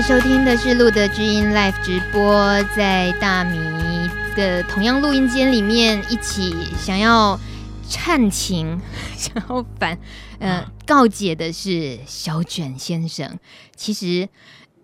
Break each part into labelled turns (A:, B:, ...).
A: 在收听的是路德知音 Live 直播，在大米的同样录音间里面，一起想要忏情、想要反呃告解的是小卷先生。其实，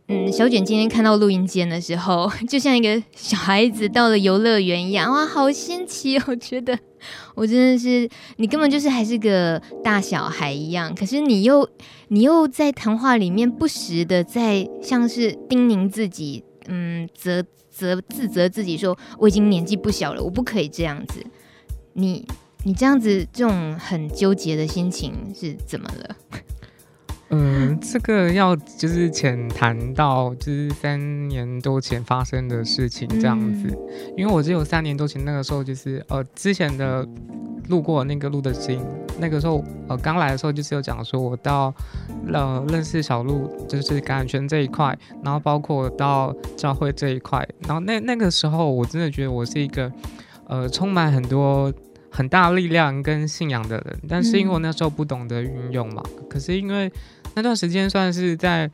A: 嗯，小卷今天看到录音间的时候，就像一个小孩子到了游乐园一样，哇，好新奇哦！我觉得。我真的是，你根本就是还是个大小孩一样，可是你又你又在谈话里面不时的在像是叮咛自己，嗯，责责自责自己说，我已经年纪不小了，我不可以这样子。你你这样子这种很纠结的心情是怎么了？
B: 嗯，这个要就是浅谈到就是三年多前发生的事情这样子，嗯、因为我只有三年多前那个时候就是呃之前的路过那个路的经，那个时候呃刚来的时候就是有讲说我到呃认识小路就是感染圈这一块，然后包括到教会这一块，然后那那个时候我真的觉得我是一个呃充满很多。很大力量跟信仰的人，但是因为我那时候不懂得运用嘛，嗯、可是因为那段时间算是在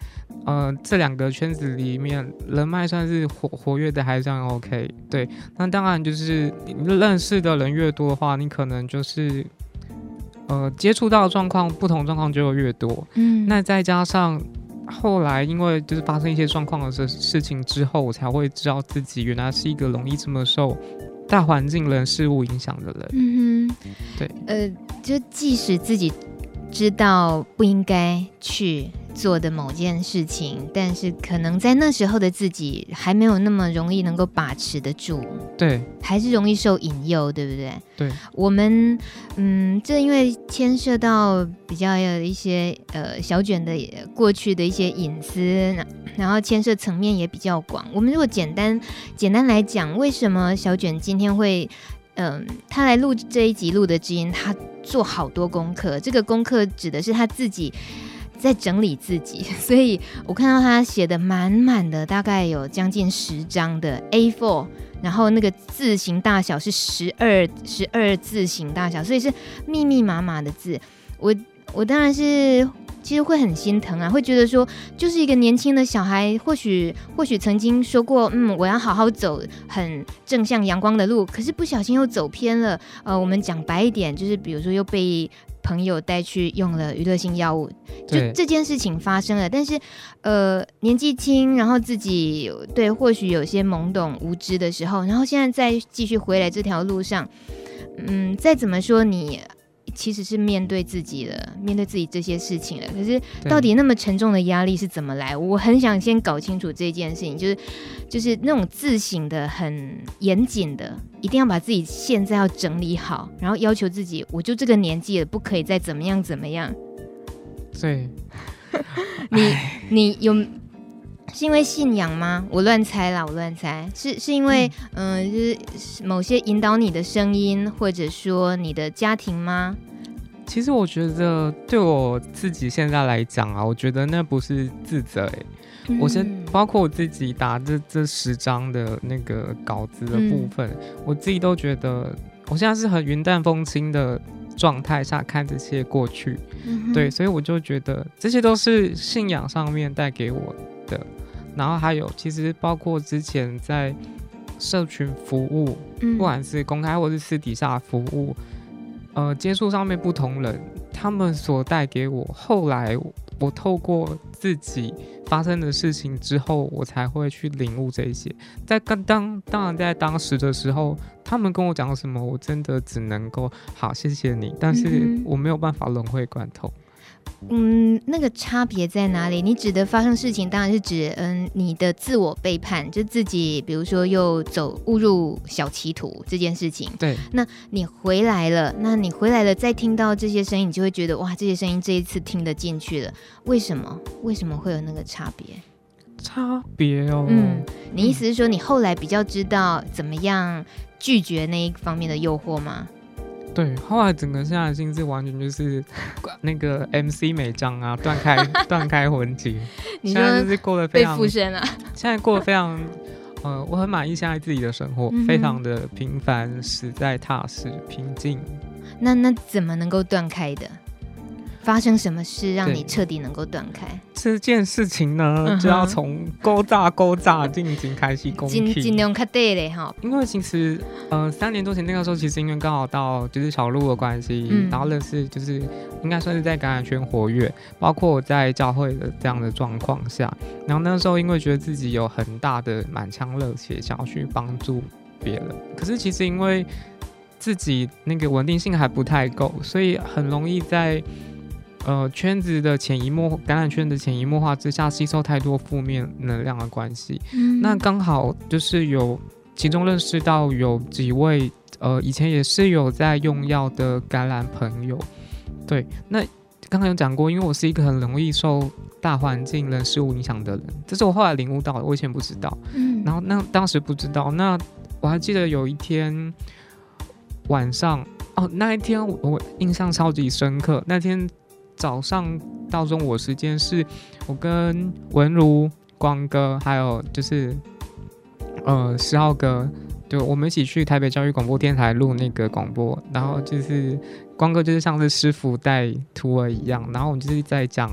B: 呃这两个圈子里面人脉算是活活跃的还算 OK，对，那当然就是认识的人越多的话，你可能就是呃接触到的状况不同状况就会越多，嗯，那再加上后来因为就是发生一些状况的事事情之后，我才会知道自己原来是一个容易这么受。大环境、人事物影响的人，嗯哼，对，
A: 呃，就即使自己知道不应该去做的某件事情，但是可能在那时候的自己还没有那么容易能够把持得住，
B: 对，
A: 还是容易受引诱，对不对？
B: 对，
A: 我们，嗯，这因为牵涉到比较有一些呃小卷的过去的一些隐私，然后牵涉层面也比较广。我们如果简单简单来讲，为什么小卷今天会，嗯、呃，他来录这一集录的知音，他做好多功课，这个功课指的是他自己。在整理自己，所以我看到他写的满满的，大概有将近十张的 A4，然后那个字形大小是十二十二字形大小，所以是密密麻麻的字。我我当然是其实会很心疼啊，会觉得说，就是一个年轻的小孩，或许或许曾经说过，嗯，我要好好走很正向阳光的路，可是不小心又走偏了。呃，我们讲白一点，就是比如说又被。朋友带去用了娱乐性药物，就这件事情发生了。但是，呃，年纪轻，然后自己对或许有些懵懂无知的时候，然后现在再继续回来这条路上，嗯，再怎么说你。其实是面对自己了，面对自己这些事情了。可是到底那么沉重的压力是怎么来？我很想先搞清楚这件事情，就是就是那种自省的很严谨的，一定要把自己现在要整理好，然后要求自己，我就这个年纪了，不可以再怎么样怎么样。
B: 对，
A: 你 你有是因为信仰吗？我乱猜啦，我乱猜，是是因为嗯、呃，就是某些引导你的声音，或者说你的家庭吗？
B: 其实我觉得对我自己现在来讲啊，我觉得那不是自责、欸。嗯、我先包括我自己打这这十张的那个稿子的部分，嗯、我自己都觉得我现在是很云淡风轻的状态下看这些过去。嗯、对，所以我就觉得这些都是信仰上面带给我的。然后还有，其实包括之前在社群服务，嗯、不管是公开或是私底下服务，呃，接触上面不同人，他们所带给我，后来我透过自己发生的事情之后，我才会去领悟这些。在刚当当然在当时的时候，他们跟我讲什么，我真的只能够好谢谢你，但是我没有办法融会贯通。
A: 嗯，那个差别在哪里？你指的发生事情，当然是指嗯，你的自我背叛，就自己，比如说又走误入小歧途这件事情。
B: 对，
A: 那你回来了，那你回来了，再听到这些声音，你就会觉得哇，这些声音这一次听得进去了。为什么？为什么会有那个差别？
B: 差别哦。
A: 嗯，你意思是说，你后来比较知道怎么样拒绝那一方面的诱惑吗？
B: 对，后来整个现在的心智完全就是 那个 MC 美章啊，断开 断开魂结，现在就是过得非常，
A: 被附身了。
B: 现在过得非常，呃，我很满意现在自己的生活，嗯、非常的平凡、实在、踏实、平静。
A: 那那怎么能够断开的？发生什么事让你彻底能够断开？
B: 这件事情呢，嗯、就要从勾炸勾炸进行开始攻击，
A: 尽量卡对嘞哈。
B: 因为其实，呃，三年多前那个时候，其实因为刚好到就是小鹿的关系，嗯、然后认识就是应该算是在感染圈活跃，包括我在教会的这样的状况下，然后那个时候因为觉得自己有很大的满腔热血，想要去帮助别人，可是其实因为自己那个稳定性还不太够，所以很容易在。呃，圈子的潜移默感染圈的潜移默化之下，吸收太多负面能量的关系。嗯，那刚好就是有其中认识到有几位呃，以前也是有在用药的感染朋友。对，那刚刚有讲过，因为我是一个很容易受大环境人事物影响的人，这是我后来领悟到的，我以前不知道。嗯，然后那当时不知道，那我还记得有一天晚上，哦，那一天我，我印象超级深刻，那天。早上到中午时间是我跟文如、光哥，还有就是呃十号哥，对，我们一起去台北教育广播电台录那个广播。然后就是光哥就是像是师傅带徒儿一样，然后我们就是在讲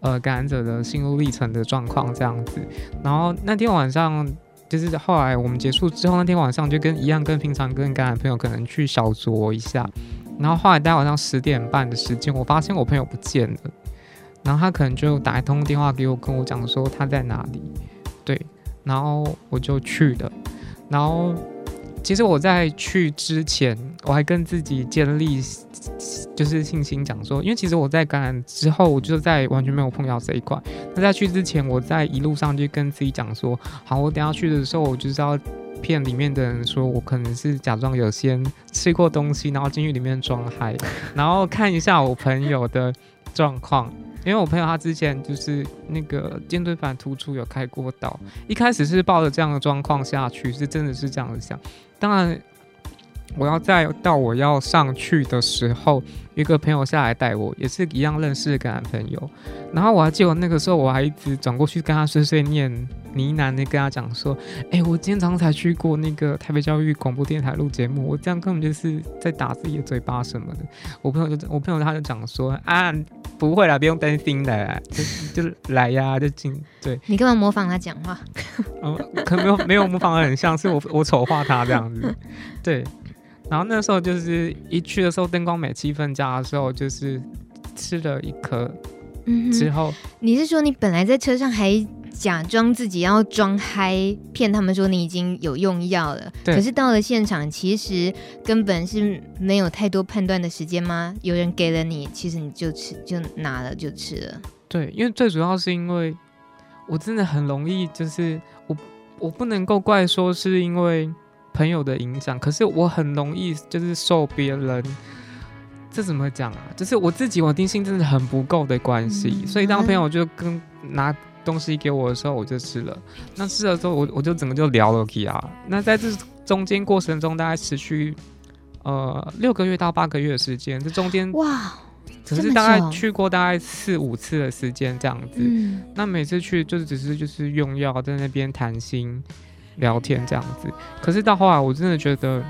B: 呃感染者的心路历程的状况这样子。然后那天晚上就是后来我们结束之后，那天晚上就跟一样，跟平常跟感染朋友可能去小酌一下。然后后来大概晚上十点半的时间，我发现我朋友不见了，然后他可能就打一通电话给我，跟我讲说他在哪里，对，然后我就去了，然后其实我在去之前，我还跟自己建立就是信心，讲说，因为其实我在感染之后，我就在完全没有碰到这一块，那在去之前，我在一路上就跟自己讲说，好，我等下去的时候，我就是要。骗里面的人说，我可能是假装有先吃过东西，然后进去里面装嗨，然后看一下我朋友的状况，因为我朋友他之前就是那个肩椎板突出有开过刀，一开始是抱着这样的状况下去，是真的是这样子想，当然。我要再到我要上去的时候，一个朋友下来带我，也是一样认识的感染朋友。然后我还记得那个时候，我还一直转过去跟他碎碎念呢喃的跟他讲说：“哎、欸，我今天早上才去过那个台北教育广播电台录节目，我这样根本就是在打自己的嘴巴什么的。”我朋友就我朋友他就讲说：“啊，不会啦，不用担心的，就就来呀，就进。”对，
A: 你干嘛模仿他讲话？
B: 嗯，可没有没有模仿的很像，是我我丑化他这样子，对。然后那时候就是一去的时候，灯光美、气氛佳的时候，就是吃了一颗之后、嗯，
A: 你是说你本来在车上还假装自己要装嗨，骗他们说你已经有用药了？对。可是到了现场，其实根本是没有太多判断的时间吗？有人给了你，其实你就吃，就拿了就吃了。
B: 对，因为最主要是因为我真的很容易，就是我我不能够怪说是因为。朋友的影响，可是我很容易就是受别人，这怎么讲啊？就是我自己稳定性真的很不够的关系，嗯、所以当朋友就跟拿东西给我的时候，我就吃了。那吃了之后，我我就整个就聊了起啊。那在这中间过程中，大概持续呃六个月到八个月的时间，这中间哇，只是大概去过大概四五次的时间这样子。嗯、那每次去就是只是就是用药在那边谈心。聊天这样子，可是到后来我真的觉得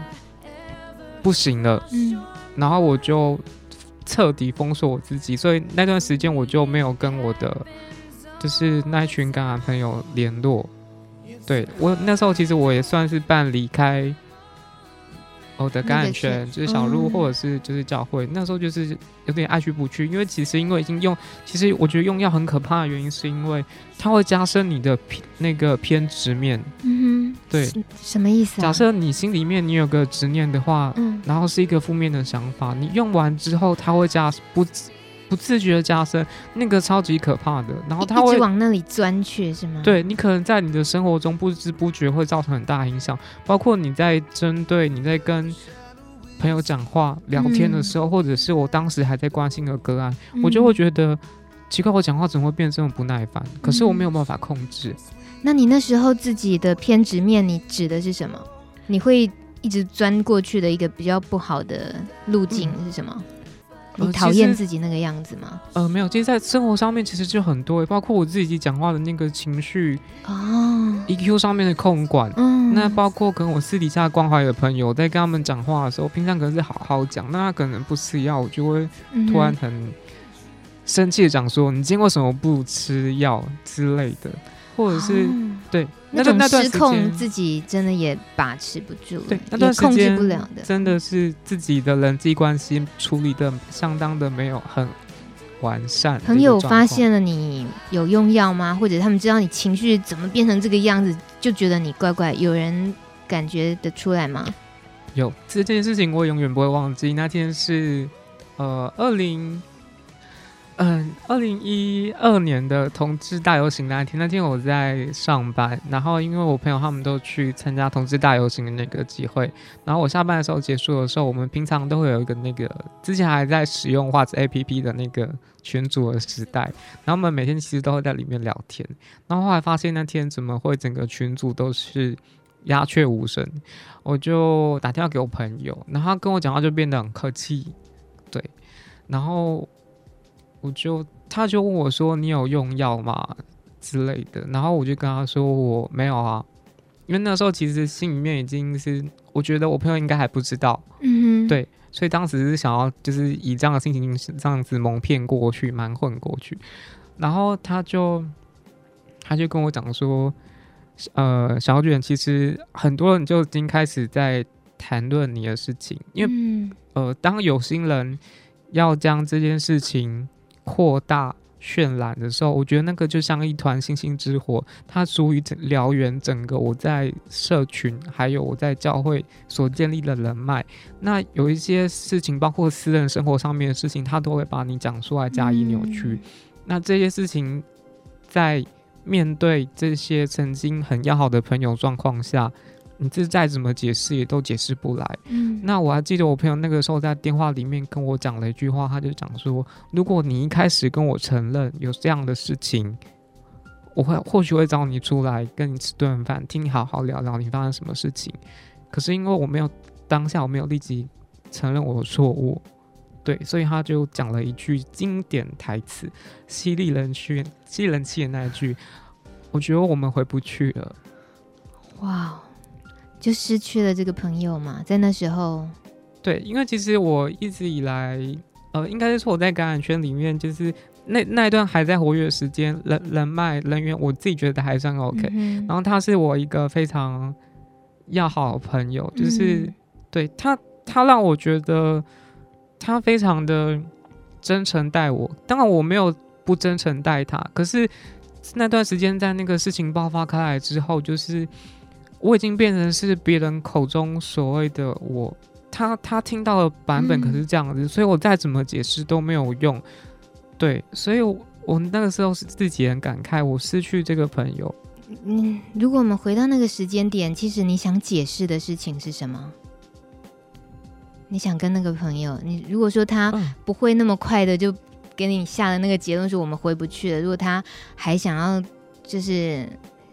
B: 不行了，嗯，然后我就彻底封锁我自己，所以那段时间我就没有跟我的就是那群感染朋友联络。对，我那时候其实我也算是半离开。我的感染圈就是小鹿，或者是就是教会。嗯、那时候就是有点爱去不去，因为其实因为已经用，其实我觉得用药很可怕的原因，是因为它会加深你的偏那个偏执面。嗯哼，对，
A: 什么意思啊？
B: 假设你心里面你有个执念的话，嗯，然后是一个负面的想法，你用完之后，它会加不。不自觉的加深，那个超级可怕的，然后他会
A: 往那里钻去，是吗？
B: 对，你可能在你的生活中不知不觉会造成很大影响，包括你在针对你在跟朋友讲话聊天的时候，嗯、或者是我当时还在关心的个案，嗯、我就会觉得奇怪，我讲话怎么会变这么不耐烦？可是我没有办法控制。
A: 嗯、那你那时候自己的偏执面，你指的是什么？你会一直钻过去的一个比较不好的路径是什么？嗯你讨厌自己那个样子吗？
B: 呃，没有，其实，在生活上面其实就很多，包括我自己讲话的那个情绪哦，EQ 上面的控管，嗯，那包括跟我私底下关怀的朋友，在跟他们讲话的时候，平常可能是好好讲，那他可能不吃药，我就会突然很、嗯、生气的讲说：“你今天为什么不吃药之类的？”或者是、哦、对
A: 那种失控，自己真的也把持不住，
B: 对那段时间
A: 控制不了的，
B: 真的是自己的人际关系处理的相当的没有很完善。
A: 朋友发现了你有用药吗？或者他们知道你情绪怎么变成这个样子，就觉得你怪怪？有人感觉得出来吗？
B: 有这件事情，我永远不会忘记。那天是呃二零。嗯，二零一二年的同志大游行那天，那天我在上班，然后因为我朋友他们都去参加同志大游行的那个集会，然后我下班的时候结束的时候，我们平常都会有一个那个之前还在使用画质 APP 的那个群组的时代，然后我们每天其实都会在里面聊天，然后后来发现那天怎么会整个群组都是鸦雀无声，我就打电话给我朋友，然后他跟我讲话就变得很客气，对，然后。我就，他就问我说：“你有用药吗？”之类的，然后我就跟他说：“我没有啊。”因为那时候其实心里面已经是，我觉得我朋友应该还不知道，嗯，对，所以当时是想要就是以这样的心情这样子蒙骗过去，蛮混过去。然后他就，他就跟我讲说：“呃，小卷，其实很多人就已经开始在谈论你的事情，因为、嗯、呃，当有心人要将这件事情。”扩大渲染的时候，我觉得那个就像一团星星之火，它足以燎原整个我在社群还有我在教会所建立的人脉。那有一些事情，包括私人生活上面的事情，它都会把你讲出来加以扭曲。嗯、那这些事情在面对这些曾经很要好的朋友状况下。你这再怎么解释也都解释不来。嗯，那我还记得我朋友那个时候在电话里面跟我讲了一句话，他就讲说：“如果你一开始跟我承认有这样的事情，我会或许会找你出来跟你吃顿饭，听你好好聊聊你发生什么事情。可是因为我没有当下我没有立即承认我的错误，对，所以他就讲了一句经典台词，犀利人气、激人气的那一句，我觉得我们回不去了。”
A: 哇。就失去了这个朋友嘛，在那时候，
B: 对，因为其实我一直以来，呃，应该是说我在感染圈里面，就是那那一段还在活跃的时间，人人脉人员，我自己觉得还算 OK。嗯、然后他是我一个非常要好的朋友，就是、嗯、对他，他让我觉得他非常的真诚待我。当然我没有不真诚待他，可是那段时间在那个事情爆发开来之后，就是。我已经变成是别人口中所谓的我，他他听到的版本可是这样子，嗯、所以我再怎么解释都没有用。对，所以我，我那个时候是自己很感慨，我失去这个朋友。
A: 嗯，如果我们回到那个时间点，其实你想解释的事情是什么？你想跟那个朋友，你如果说他不会那么快的就给你下了那个结论，说我们回不去了。如果他还想要，就是。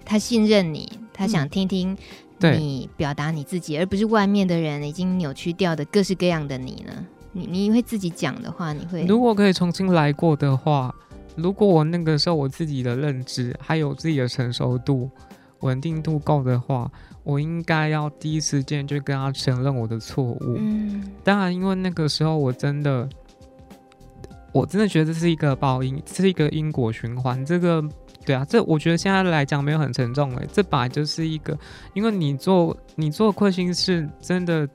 A: 他信任你，他想听听你表达你自己，嗯、而不是外面的人已经扭曲掉的各式各样的你呢？你你会自己讲的话，你会
B: 如果可以重新来过的话，如果我那个时候我自己的认知还有自己的成熟度、稳定度够的话，我应该要第一时间就跟他承认我的错误。嗯，当然，因为那个时候我真的，我真的觉得这是一个报应，这是一个因果循环。这个。对啊，这我觉得现在来讲没有很沉重诶，这本来就是一个，因为你做你做亏心事，真的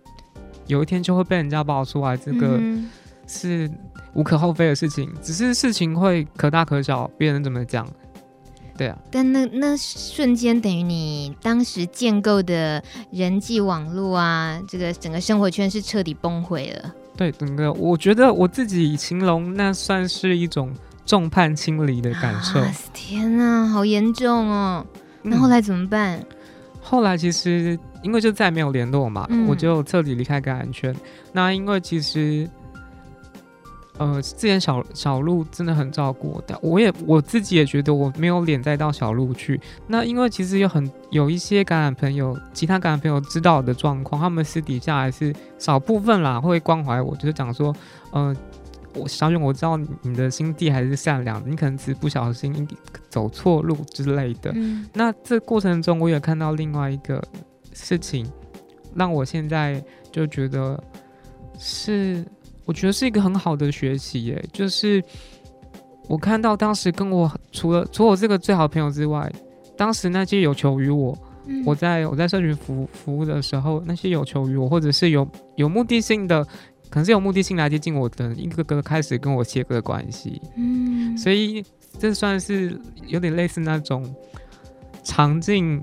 B: 有一天就会被人家爆出来，这个是无可厚非的事情，只是事情会可大可小，别人怎么讲？对啊。
A: 但那那瞬间等于你当时建构的人际网络啊，这个整个生活圈是彻底崩毁了。
B: 对，整个我觉得我自己形容那算是一种。众叛亲离的感受，啊、
A: 天哪，好严重哦！那后来怎么办？嗯、
B: 后来其实因为就再没有联络嘛，嗯、我就彻底离开感染圈。那因为其实，呃，之前小小鹿真的很照顾我，但我也我自己也觉得我没有脸再到小鹿去。那因为其实有很有一些感染朋友，其他感染朋友知道我的状况，他们私底下还是少部分啦会关怀我，就是讲说，呃。我小勇，我知道你的心地还是善良，你可能只是不小心走错路之类的。那这过程中，我也看到另外一个事情，让我现在就觉得是，我觉得是一个很好的学习耶。就是我看到当时跟我除了除了我这个最好的朋友之外，当时那些有求于我，我在我在社群服服务的时候，那些有求于我，或者是有有目的性的，可能是有目的性来接近我的，一个个开始跟我切割关系。嗯，所以这算是有点类似那种尝尽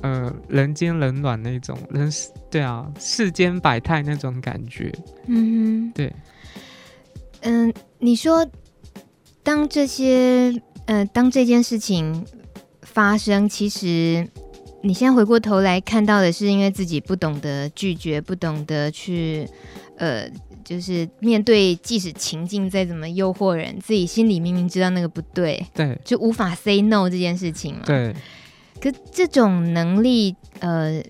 B: 呃人间冷暖那种人对啊世间百态那种感觉。嗯哼，对，
A: 嗯、呃，你说。当这些呃，当这件事情发生，其实你现在回过头来看到的是，因为自己不懂得拒绝，不懂得去呃，就是面对，即使情境再怎么诱惑人，自己心里明明知道那个不对，
B: 对，
A: 就无法 say no 这件事情嘛。
B: 对。
A: 可这种能力，呃，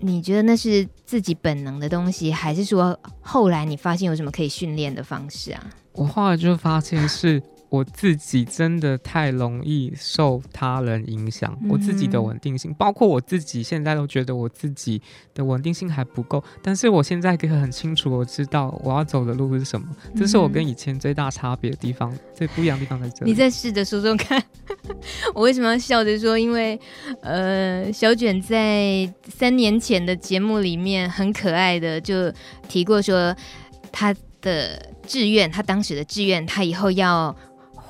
A: 你觉得那是自己本能的东西，还是说后来你发现有什么可以训练的方式啊？
B: 我后来就发现是。我自己真的太容易受他人影响，嗯、我自己的稳定性，包括我自己现在都觉得我自己的稳定性还不够。但是我现在可以很清楚，我知道我要走的路是什么，嗯、这是我跟以前最大差别的地方，最不一样的地方在这里。
A: 你再试着说说看，我为什么要笑着说？因为呃，小卷在三年前的节目里面很可爱的就提过说，他的志愿，他当时的志愿，他以后要。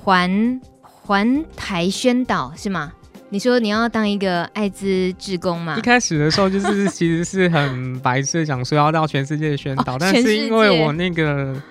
A: 环环台宣导是吗？你说你要当一个艾滋志工吗？
B: 一开始的时候就是 其实是很白痴，想说要到全世界宣导，哦、但是因为我那个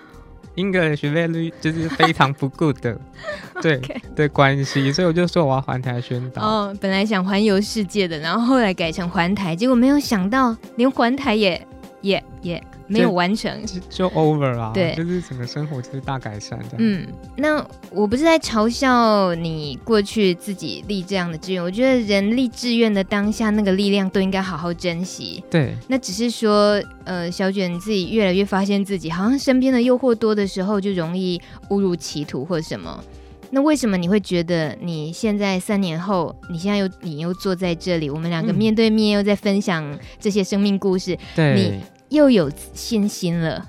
B: 英语学费率就是非常不 good 的，对的关系，所以我就说我要环台宣导。
A: 哦，本来想环游世界的，然后后来改成环台，结果没有想到连环台也也也。没有完成
B: 就，就 over 了。对，就是整个生活就是大改善这样。
A: 嗯，那我不是在嘲笑你过去自己立这样的志愿，我觉得人立志愿的当下那个力量都应该好好珍惜。
B: 对，
A: 那只是说，呃，小卷你自己越来越发现自己好像身边的诱惑多的时候，就容易误入歧途或什么。那为什么你会觉得你现在三年后，你现在又你又坐在这里，我们两个面对面又在分享这些生命故事？
B: 嗯、对，
A: 你。又有信心了。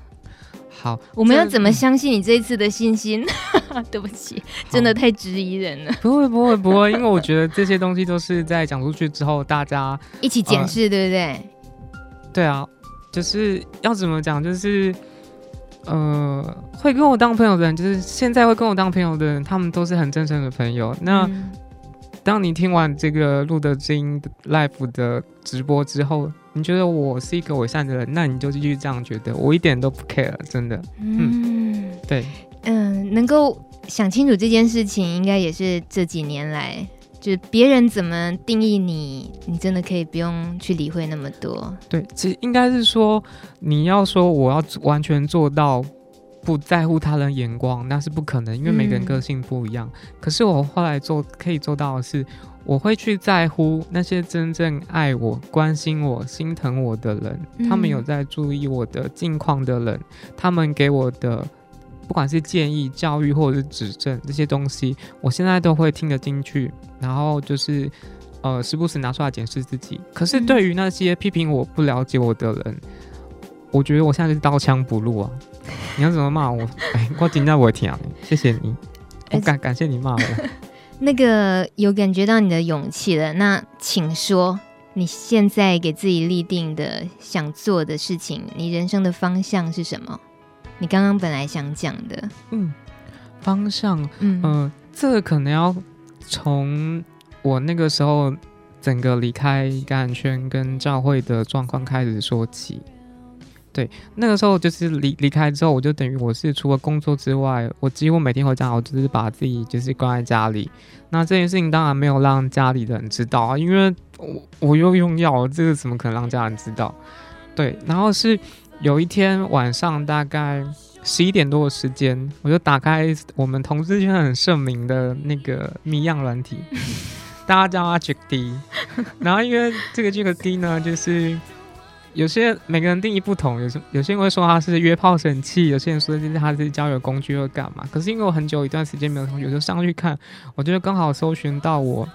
B: 好，
A: 我们要怎么相信你这一次的信心？对不起，真的太质疑人了。
B: 不会，不会，不会，因为我觉得这些东西都是在讲出去之后，大家
A: 一起检视，呃、对不对？
B: 对啊，就是要怎么讲，就是呃，会跟我当朋友的人，就是现在会跟我当朋友的人，他们都是很真诚的朋友。那。嗯当你听完这个露德知音 Live 的直播之后，你觉得我是一个伪善的人，那你就继续这样觉得，我一点都不 care，真的。嗯，嗯对，
A: 嗯，能够想清楚这件事情，应该也是这几年来，就是别人怎么定义你，你真的可以不用去理会那么多。
B: 对，其实应该是说，你要说我要完全做到。不在乎他人眼光，那是不可能，因为每个人个性不一样。嗯、可是我后来做可以做到的是，我会去在乎那些真正爱我、关心我、心疼我的人，嗯、他们有在注意我的近况的人，他们给我的不管是建议、教育或者是指正这些东西，我现在都会听得进去，然后就是呃时不时拿出来检视自己。可是对于那些批评我不了解我的人，嗯、我觉得我现在是刀枪不入啊。你要怎么骂我？哎，我听到我听，谢谢你，我感感谢你骂我。
A: 那个有感觉到你的勇气了，那请说，你现在给自己立定的想做的事情，你人生的方向是什么？你刚刚本来想讲的，
B: 嗯，方向，嗯、呃，这个可能要从我那个时候整个离开感染圈跟教会的状况开始说起。对，那个时候就是离离开之后，我就等于我是除了工作之外，我几乎每天回家，我就是把自己就是关在家里。那这件事情当然没有让家里的人知道啊，因为我我又用药，这个怎么可能让家人知道？对，然后是有一天晚上大概十一点多的时间，我就打开我们同事圈很盛名的那个谜样软体，大家叫它 Jack D，然后因为这个 Jack D 呢，就是。有些每个人定义不同，有些有些人会说它是约炮神器，有些人说就是它是交友工具或干嘛。可是因为我很久一段时间没有同学，就上去看，我觉得刚好搜寻到我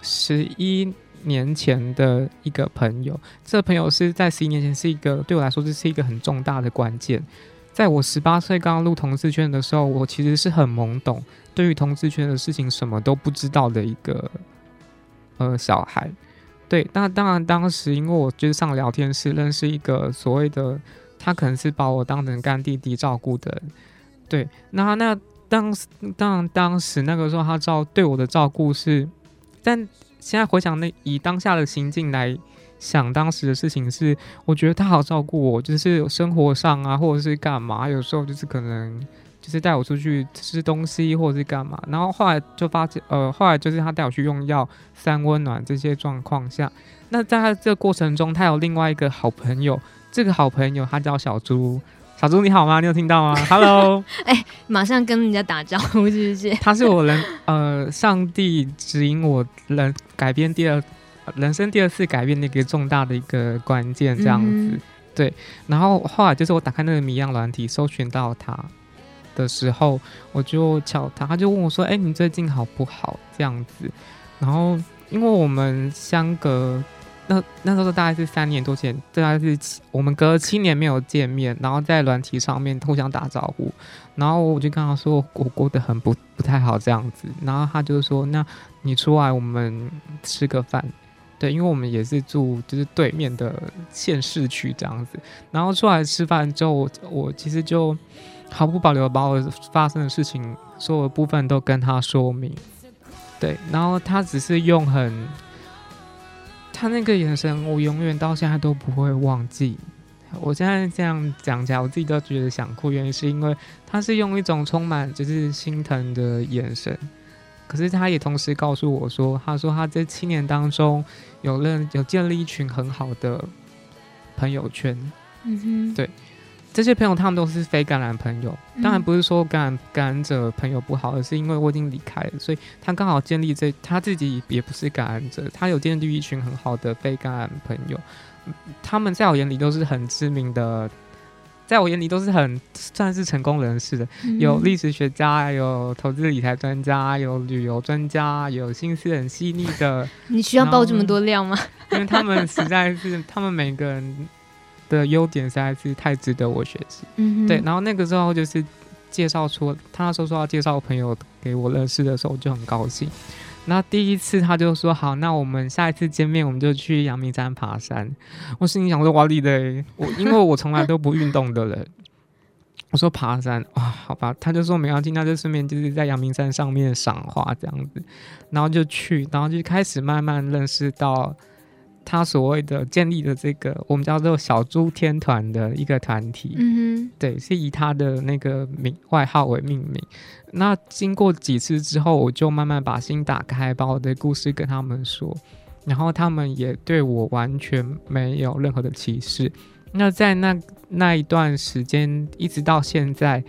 B: 十一年前的一个朋友。这个朋友是在十一年前是一个对我来说这是一个很重大的关键。在我十八岁刚刚入同志圈的时候，我其实是很懵懂，对于同志圈的事情什么都不知道的一个呃小孩。对，那当然当时因为我就是上聊天室认识一个所谓的，他可能是把我当成干弟弟照顾的。对，那那当当然当时那个时候他照对我的照顾是，但现在回想那以当下的心境来。想当时的事情是，我觉得他好照顾我，就是生活上啊，或者是干嘛，有时候就是可能就是带我出去吃东西，或者是干嘛。然后后来就发现，呃，后来就是他带我去用药、三温暖这些状况下，那在他这个过程中，他有另外一个好朋友，这个好朋友他叫小猪。小猪你好吗？你有听到吗？Hello，
A: 哎、欸，马上跟人家打招呼，是不是？
B: 他是我人，呃，上帝指引我人改变第二。人生第二次改变的一个重大的一个关键，这样子，嗯、对。然后后来就是我打开那个谜样软体，搜寻到他的时候，我就敲他，他就问我说：“哎、你最近好不好？”这样子。然后因为我们相隔那那时候大概是三年多前，大概是我们隔了七年没有见面，然后在软体上面互相打招呼，然后我就跟他说我过得很不不太好这样子，然后他就说：“那你出来我们吃个饭。”对，因为我们也是住就是对面的县市区这样子，然后出来吃饭之后，我，我其实就毫不保留把我发生的事情所有的部分都跟他说明。对，然后他只是用很，他那个眼神，我永远到现在都不会忘记。我现在这样讲起来，我自己都觉得想哭，原因是因为他是用一种充满就是心疼的眼神。可是他也同时告诉我说：“他说他这七年当中有认有建立一群很好的朋友圈，嗯哼，对，这些朋友他们都是非感染朋友。当然不是说感染感染者朋友不好，而是因为我已经离开了，所以他刚好建立这他自己也不是感染者，他有建立一群很好的非感染朋友。他们在我眼里都是很知名的。”在我眼里都是很算是成功人士的，有历史学家，有投资理财专家，有旅游专家，有心思很细腻的。
A: 你需要爆这么多料吗？
B: 因为他们实在是，他们每个人的优点实在是太值得我学习。嗯，对。然后那个时候就是介绍出他那时候说要介绍朋友给我认识的时候，我就很高兴。那第一次他就说好，那我们下一次见面我们就去阳明山爬山。我心里想说，哇你的，我因为我从来都不运动的人，我说爬山啊，好吧，他就说没关系，那就顺便就是在阳明山上面赏花这样子，然后就去，然后就开始慢慢认识到。他所谓的建立的这个我们叫做小猪天团的一个团体，嗯哼，对，是以他的那个名外号为命名。那经过几次之后，我就慢慢把心打开，把我的故事跟他们说，然后他们也对我完全没有任何的歧视。那在那那一段时间，一直到现在，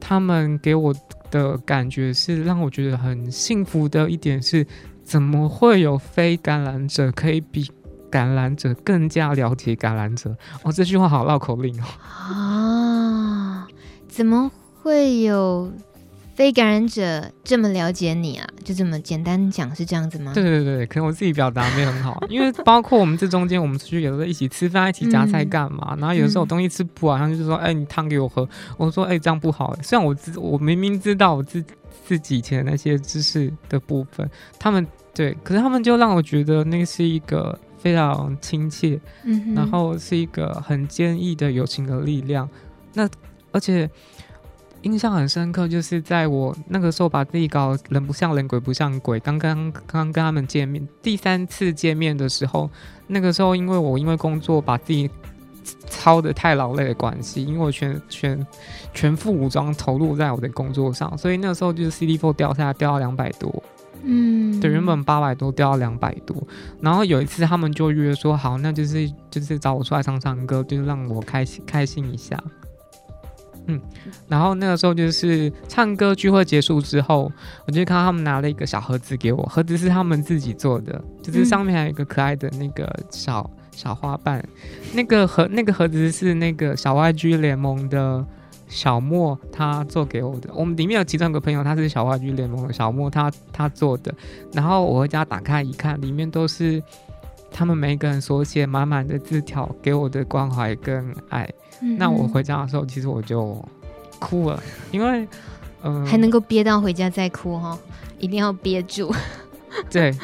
B: 他们给我的感觉是让我觉得很幸福的一点是，怎么会有非感染者可以比？感染者更加了解感染者哦，这句话好绕口令哦。
A: 啊，怎么会有非感染者这么了解你啊？就这么简单讲是这样子吗？
B: 对对对，可能我自己表达没很好，因为包括我们这中间，我们出去有时候一起吃饭，一起夹菜干嘛？嗯、然后有时候我东西吃不完，他就说：“哎、欸，你汤给我喝。”我说：“哎、欸，这样不好。”虽然我知我明明知道我自自己以前那些知识的部分，他们对，可是他们就让我觉得那是一个。非常亲切，嗯，然后是一个很坚毅的友情的力量。那而且印象很深刻，就是在我那个时候把自己搞人不像人，鬼不像鬼。刚刚刚刚跟他们见面，第三次见面的时候，那个时候因为我因为工作把自己操的太劳累的关系，因为我全全全副武装投入在我的工作上，所以那时候就是 CD4 掉下来掉到两百多。嗯，对，原本八百多掉到两百多，然后有一次他们就约说好，那就是就是找我出来唱唱歌，就是让我开心开心一下。嗯，然后那个时候就是唱歌聚会结束之后，我就看到他们拿了一个小盒子给我，盒子是他们自己做的，就是上面还有一个可爱的那个小小花瓣，那个盒那个盒子是那个小 YG 联盟的。小莫他做给我的，我们里面有其中一个朋友，他是小话剧联盟的小莫，他他做的。然后我回家打开一看，里面都是他们每一个人所写满满的字条，给我的关怀跟爱。嗯、那我回家的时候，其实我就哭了，因为嗯，呃、
A: 还能够憋到回家再哭哈，一定要憋住。
B: 对。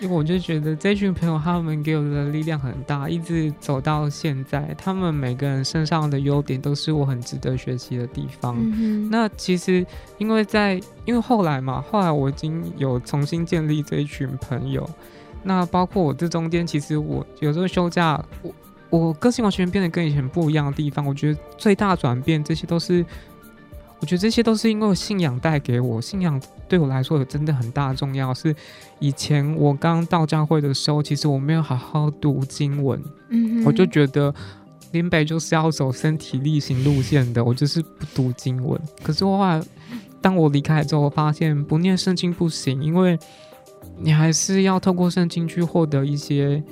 B: 因为我就觉得这群朋友他们给我的力量很大，一直走到现在，他们每个人身上的优点都是我很值得学习的地方。嗯、那其实因为在因为后来嘛，后来我已经有重新建立这一群朋友，那包括我这中间，其实我有时候休假，我我个性完全变得跟以前不一样的地方，我觉得最大转变，这些都是。我觉得这些都是因为信仰带给我，信仰对我来说有真的很大重要。是以前我刚到教会的时候，其实我没有好好读经文，嗯，我就觉得林北就是要走身体力行路线的，我就是不读经文。可是我后来，当我离开之后，我发现不念圣经不行，因为你还是要透过圣经去获得一些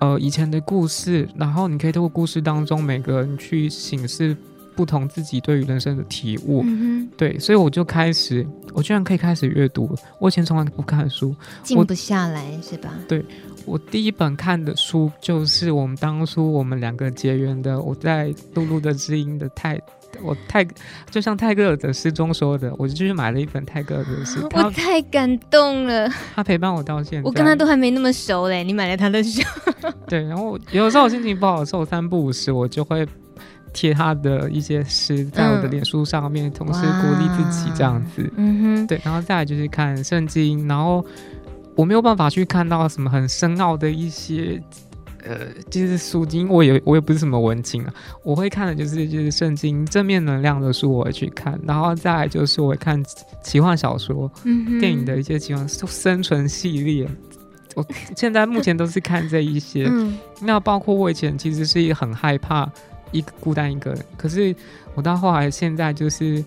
B: 呃以前的故事，然后你可以透过故事当中每个人去省视。不同自己对于人生的体悟，嗯、对，所以我就开始，我居然可以开始阅读。我以前从来不看书，
A: 静不下来是吧？
B: 对，我第一本看的书就是我们当初我们两个结缘的。我在露露的知音的泰，我泰就像泰戈尔的诗中说的，我就去买了一本泰戈尔的诗。
A: 我太感动了，
B: 他陪伴我到现在。
A: 我跟他都还没那么熟嘞，你买了他的书。
B: 对，然后有时候我心情不好的时候，三不五时我就会。贴他的一些诗在我的脸书上面，嗯、同时鼓励自己这样子。嗯哼，对，然后再来就是看圣经，然后我没有办法去看到什么很深奥的一些，呃，就是书经，我也我也不是什么文青啊，我会看的就是就是圣经正面能量的书，我会去看，然后再来就是我会看奇幻小说、嗯、电影的一些奇幻生存系列，我现在目前都是看这一些。嗯、那包括我以前其实是一个很害怕。一个孤单一个人，可是我到后来现在就是，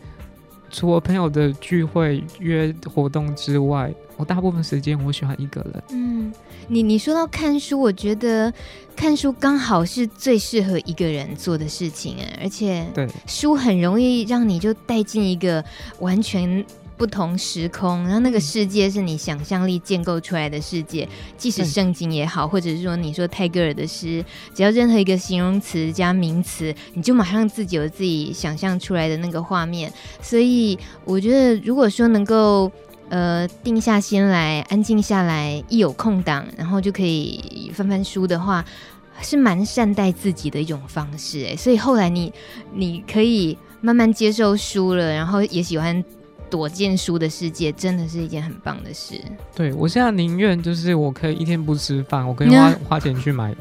B: 除了朋友的聚会约活动之外，我大部分时间我喜欢一个人。嗯，
A: 你你说到看书，我觉得看书刚好是最适合一个人做的事情，而且对书很容易让你就带进一个完全。不同时空，然后那个世界是你想象力建构出来的世界，即使圣经也好，或者是说你说泰戈尔的诗，只要任何一个形容词加名词，你就马上自己有自己想象出来的那个画面。所以我觉得，如果说能够呃定下心来，安静下来，一有空档，然后就可以翻翻书的话，是蛮善待自己的一种方式。哎，所以后来你你可以慢慢接受书了，然后也喜欢。躲进书的世界，真的是一件很棒的事。
B: 对，我现在宁愿就是我可以一天不吃饭，我可以花 花钱去买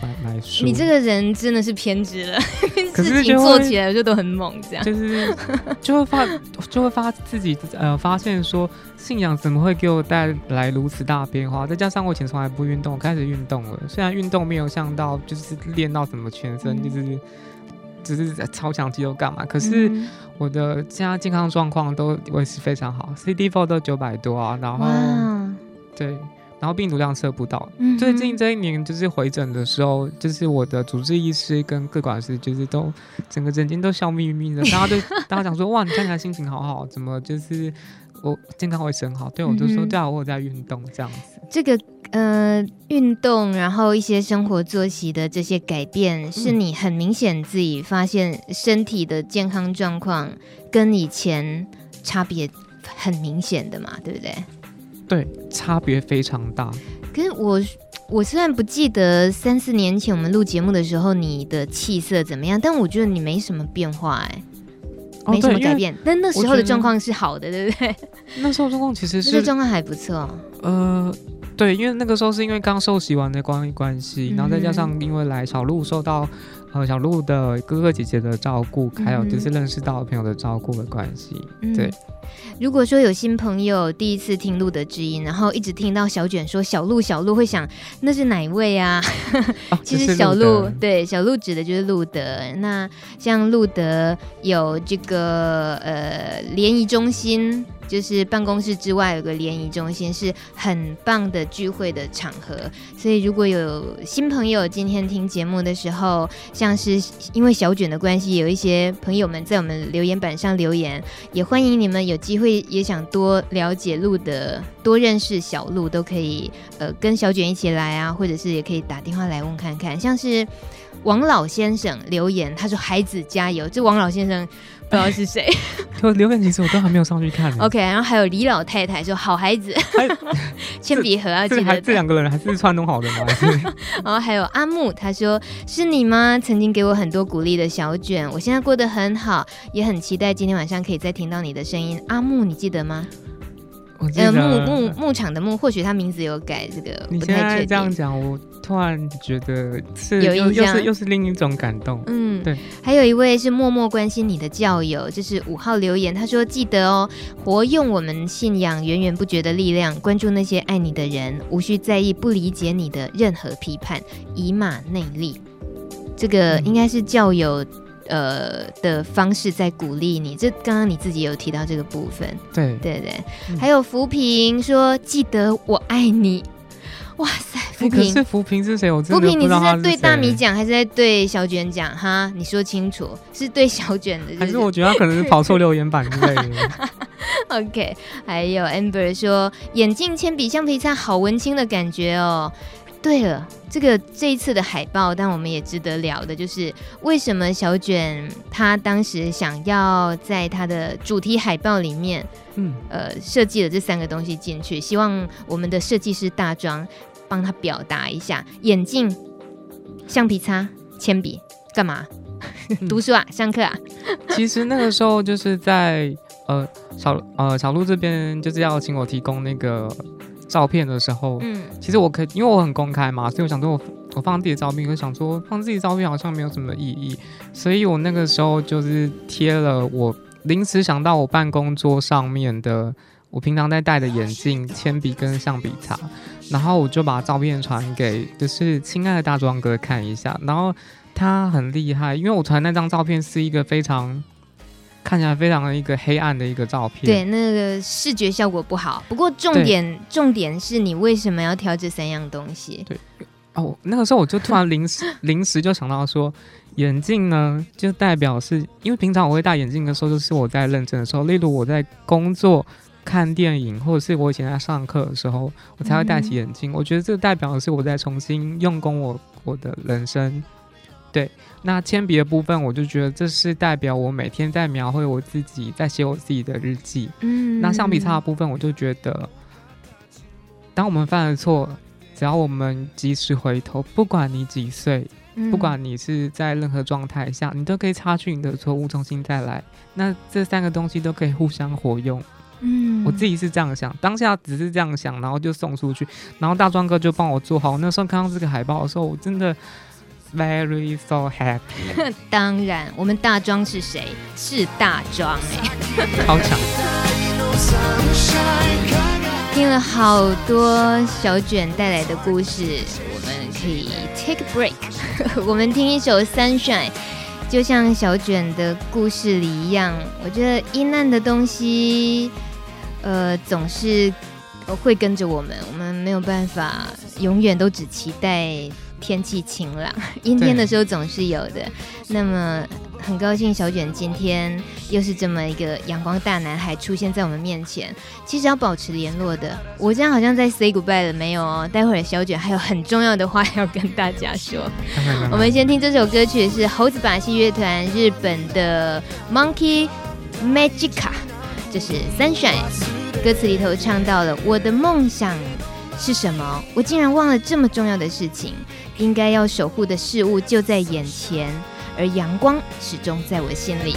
B: 买买书。
A: 你这个人真的是偏执了，可是事情做起来就都很猛，这样
B: 就是就会发就会发自己呃发现说信仰怎么会给我带来如此大变化？再加上我以前从来不运动，我开始运动了，虽然运动没有像到就是练到什么全身，嗯、就是。只是在超强肌肉干嘛？可是我的现在健康状况都维持非常好，CD4 都九百多啊，然后对，然后病毒量测不到。嗯、最近这一年就是回诊的时候，就是我的主治医师跟各管师就是都整个诊间都笑眯眯的，大家都大家讲说哇，你看起来心情好好，怎么就是我健康维持很好？对，我就说对啊，我有在运动这样子。
A: 这个。呃，运动，然后一些生活作息的这些改变，是你很明显自己发现身体的健康状况跟以前差别很明显的嘛，对不对？
B: 对，差别非常大。
A: 可是我我虽然不记得三四年前我们录节目的时候你的气色怎么样，但我觉得你没什么变化，哎，没什么改变。但那时候的状况是好的，对不对？
B: 那时候状况其实是
A: 状况还不错。
B: 呃。对，因为那个时候是因为刚受洗完的关关系，然后再加上因为来小鹿受到呃小鹿的哥哥姐姐的照顾，嗯、还有就是认识到朋友的照顾的关系。对，
A: 如果说有新朋友第一次听路德知音，然后一直听到小卷说小鹿小鹿，会想那是哪一位啊？哦、其实小鹿对小鹿指的就是路德。那像路德有这个呃联谊中心。就是办公室之外有个联谊中心，是很棒的聚会的场合。所以如果有新朋友今天听节目的时候，像是因为小卷的关系，有一些朋友们在我们留言板上留言，也欢迎你们有机会也想多了解露德，多认识小鹿，都可以呃跟小卷一起来啊，或者是也可以打电话来问看看。像是王老先生留言，他说：“孩子加油。”这王老先生不知道是谁。
B: 就留言其实我都还没有上去看。
A: OK，然后还有李老太太说：“好孩子，铅笔盒啊，记得。”
B: 这两个人还是串通好的吗？
A: 然后还有阿木，他说：“是你吗？曾经给我很多鼓励的小卷，我现在过得很好，也很期待今天晚上可以再听到你的声音。”阿木，你记得吗？呃，牧牧牧场的牧，或许他名字有改，这个
B: 你现在这样讲，我突然觉得是有印象，又是又是另一种感动。嗯，对。
A: 还有一位是默默关心你的教友，就是五号留言，他说：“记得哦，活用我们信仰源源不绝的力量，关注那些爱你的人，无需在意不理解你的任何批判，以马内利。”这个应该是教友。呃的方式在鼓励你，这刚刚你自己有提到这个部分，
B: 对
A: 对对，嗯、还有扶贫说记得我爱你，哇塞，扶贫、欸、是
B: 扶贫是谁？我
A: 扶贫，你是在对大米讲还是在对小卷讲？哈，你说清楚，是对小卷的，
B: 还是我觉得他可能是 跑错留言板之类的。
A: OK，还有 Amber 说眼镜、铅笔、橡皮擦，好文青的感觉哦。对了，这个这一次的海报，但我们也值得聊的，就是为什么小卷他当时想要在他的主题海报里面，嗯，呃，设计了这三个东西进去，希望我们的设计师大庄帮他表达一下：眼镜、橡皮擦、铅笔，干嘛？读书啊，上课啊？
B: 其实那个时候就是在呃小呃小鹿这边就是要请我提供那个。照片的时候，嗯，其实我可以，因为我很公开嘛，所以我想说我我放自己的照片，我想说放自己的照片好像没有什么意义，所以我那个时候就是贴了我临时想到我办公桌上面的我平常在戴的眼镜、铅笔跟橡皮擦，然后我就把照片传给就是亲爱的大壮哥看一下，然后他很厉害，因为我传那张照片是一个非常。看起来非常的一个黑暗的一个照片，
A: 对，那个视觉效果不好。不过重点重点是你为什么要挑这三样东西？
B: 对，哦，那个时候我就突然临时 临时就想到说，眼镜呢就代表是因为平常我会戴眼镜的时候，就是我在认真的时候，例如我在工作、看电影，或者是我以前在上课的时候，我才会戴起眼镜。嗯、我觉得这代表的是我在重新用功我我的人生。对，那铅笔的部分，我就觉得这是代表我每天在描绘我自己，在写我自己的日记。嗯，那橡皮擦的部分，我就觉得，当我们犯了错，只要我们及时回头，不管你几岁，嗯、不管你是在任何状态下，你都可以擦去你的错误，重新再来。那这三个东西都可以互相活用。嗯，我自己是这样想，当下只是这样想，然后就送出去，然后大壮哥就帮我做好。那时候看到这个海报的时候，我真的。Very so happy。
A: 当然，我们大庄是谁？是大庄哎、欸，
B: 超强。
A: 听了好多小卷带来的故事，我们可以 take a break。我们听一首《Sunshine》，就像小卷的故事里一样。我觉得阴暗的东西，呃，总是会跟着我们。我们没有办法永远都只期待。天气晴朗，阴天的时候总是有的。那么很高兴小卷今天又是这么一个阳光大男孩出现在我们面前。其实要保持联络的，我这样好像在 say goodbye 了没有哦？待会儿小卷还有很重要的话要跟大家说。我们先听这首歌曲，是猴子把戏乐团日本的 Monkey Magica，就是 Sunshine。歌词里头唱到了我的梦想是什么？我竟然忘了这么重要的事情。应该要守护的事物就在眼前，而阳光始终在我心里。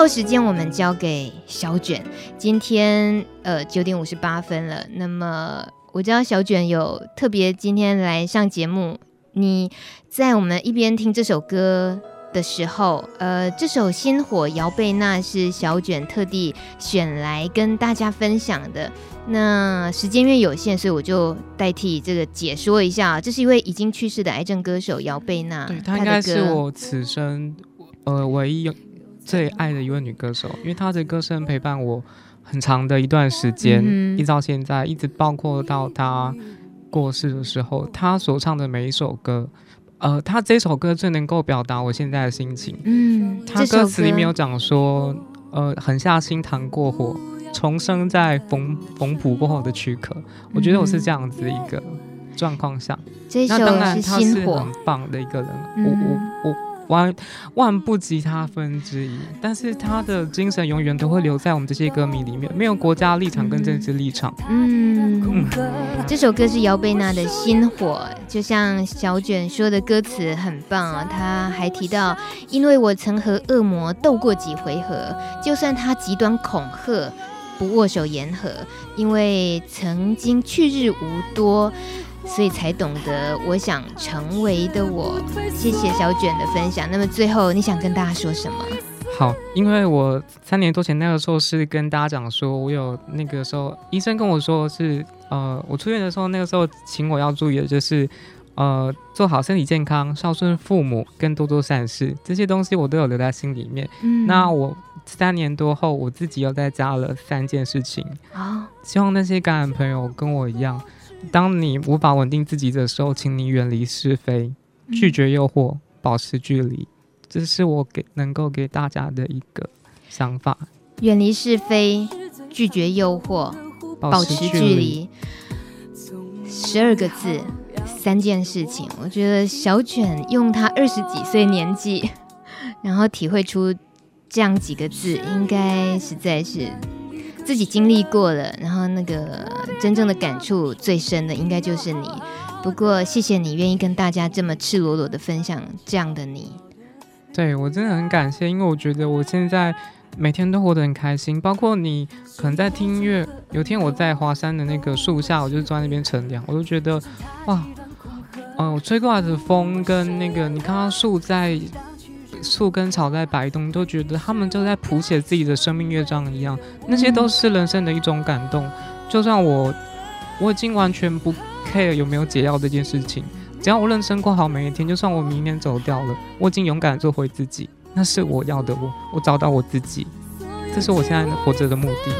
A: 后时间我们交给小卷。今天呃九点五十八分了，那么我知道小卷有特别今天来上节目，你在我们一边听这首歌的时候，呃，这首《星火》姚贝娜是小卷特地选来跟大家分享的。那时间因为有限，所以我就代替这个解说一下。这是一位已经去世的癌症歌手姚贝娜，
B: 对，她应该是我此生呃唯一最爱的一位女歌手，因为她的歌声陪伴我很长的一段时间，嗯、一直到现在，一直包括到她过世的时候，她所唱的每一首歌。呃，她这首歌最能够表达我现在的心情。
A: 嗯，
B: 她歌词里面有讲说，呃，狠下心膛过火，重生在缝缝补过后的躯壳。我觉得我是这样子一个状况下。
A: 这首
B: 那当然他是
A: 火
B: 很棒的一个人。我我我。万万不及他分之一，但是他的精神永远都会留在我们这些歌迷里面，没有国家立场跟政治立场。
A: 嗯，嗯，这首歌是姚贝娜的心火，就像小卷说的，歌词很棒啊。他还提到，因为我曾和恶魔斗过几回合，就算他极端恐吓，不握手言和，因为曾经去日无多。所以才懂得我想成为的我。谢谢小卷的分享。那么最后你想跟大家说什么？
B: 好，因为我三年多前那个时候是跟大家讲说，我有那个时候医生跟我说是，呃，我出院的时候那个时候请我要注意的就是，呃，做好身体健康，孝顺父母，跟多做善事，这些东西我都有留在心里面。嗯，那我三年多后，我自己又再加了三件事情。
A: 好，
B: 希望那些感染朋友跟我一样。当你无法稳定自己的时候，请你远离是非，拒绝诱惑，保持距离。这是我给能够给大家的一个想法。
A: 远离是非，拒绝诱惑，保持距离。十二个字，三件事情。我觉得小卷用他二十几岁年纪，然后体会出这样几个字，应该实在是。自己经历过了，然后那个真正的感触最深的，应该就是你。不过，谢谢你愿意跟大家这么赤裸裸的分享这样的你。
B: 对，我真的很感谢，因为我觉得我现在每天都活得很开心。包括你可能在听音乐，有天我在华山的那个树下，我就坐在那边乘凉，我就觉得哇，嗯、吹过来的风跟那个你看到树在。树跟草在摆动，都觉得他们就在谱写自己的生命乐章一样。那些都是人生的一种感动。就算我我已经完全不 care 有没有解药这件事情，只要我认真过好每一天，就算我明天走掉了，我已经勇敢做回自己，那是我要的我，我找到我自己，这是我现在活着的目的。